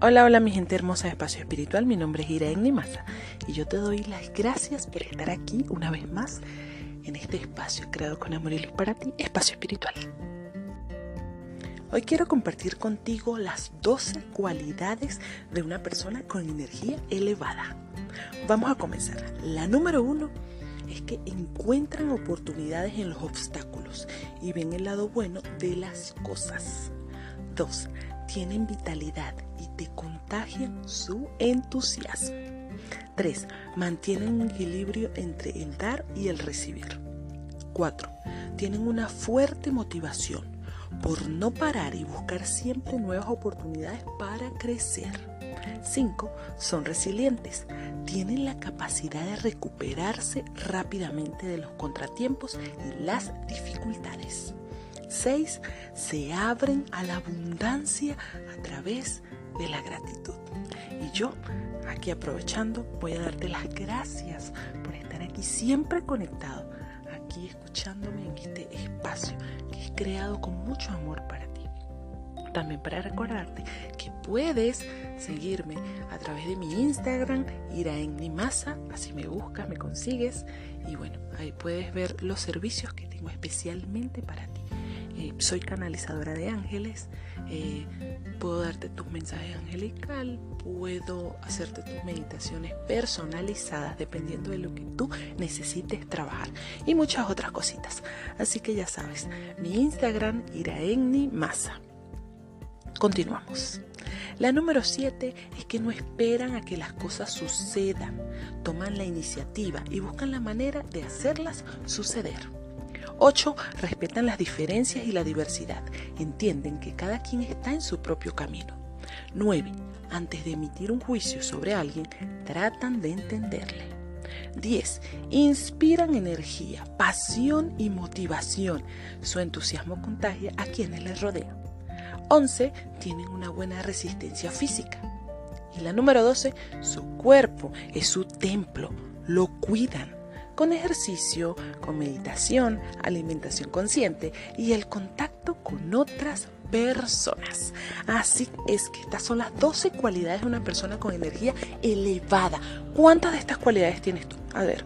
Hola, hola mi gente hermosa de Espacio Espiritual, mi nombre es Ira Maza y yo te doy las gracias por estar aquí una vez más en este espacio creado con amor y luz para ti, Espacio Espiritual. Hoy quiero compartir contigo las 12 cualidades de una persona con energía elevada. Vamos a comenzar. La número uno es que encuentran oportunidades en los obstáculos y ven el lado bueno de las cosas. 2 tienen vitalidad te contagian su entusiasmo. 3. Mantienen un equilibrio entre el dar y el recibir. 4. Tienen una fuerte motivación por no parar y buscar siempre nuevas oportunidades para crecer. 5. Son resilientes. Tienen la capacidad de recuperarse rápidamente de los contratiempos y las dificultades. 6. Se abren a la abundancia a través de la gratitud. Y yo, aquí aprovechando, voy a darte las gracias por estar aquí siempre conectado, aquí escuchándome en este espacio que es creado con mucho amor para ti. También para recordarte que puedes seguirme a través de mi Instagram, masa, así me buscas, me consigues y bueno, ahí puedes ver los servicios que tengo especialmente para ti. Eh, soy canalizadora de ángeles, eh, puedo darte tus mensajes angelical, puedo hacerte tus meditaciones personalizadas dependiendo de lo que tú necesites trabajar y muchas otras cositas. Así que ya sabes, mi Instagram Iraenni Masa. Continuamos. La número 7 es que no esperan a que las cosas sucedan, toman la iniciativa y buscan la manera de hacerlas suceder. 8. Respetan las diferencias y la diversidad. Entienden que cada quien está en su propio camino. 9. Antes de emitir un juicio sobre alguien, tratan de entenderle. 10. Inspiran energía, pasión y motivación. Su entusiasmo contagia a quienes les rodean. 11. Tienen una buena resistencia física. Y la número 12. Su cuerpo es su templo. Lo cuidan con ejercicio, con meditación, alimentación consciente y el contacto con otras personas. Así es que estas son las 12 cualidades de una persona con energía elevada. ¿Cuántas de estas cualidades tienes tú? A ver.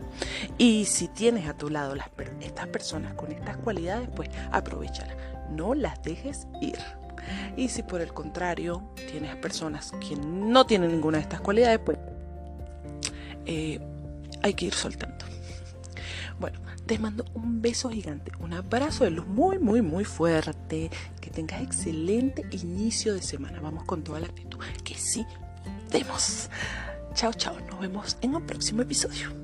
Y si tienes a tu lado las, estas personas con estas cualidades, pues aprovechalas. No las dejes ir. Y si por el contrario tienes personas que no tienen ninguna de estas cualidades, pues eh, hay que ir soltando. Bueno, te mando un beso gigante, un abrazo de luz muy, muy, muy fuerte. Que tengas excelente inicio de semana. Vamos con toda la actitud. Que sí, vemos. Chao, chao. Nos vemos en un próximo episodio.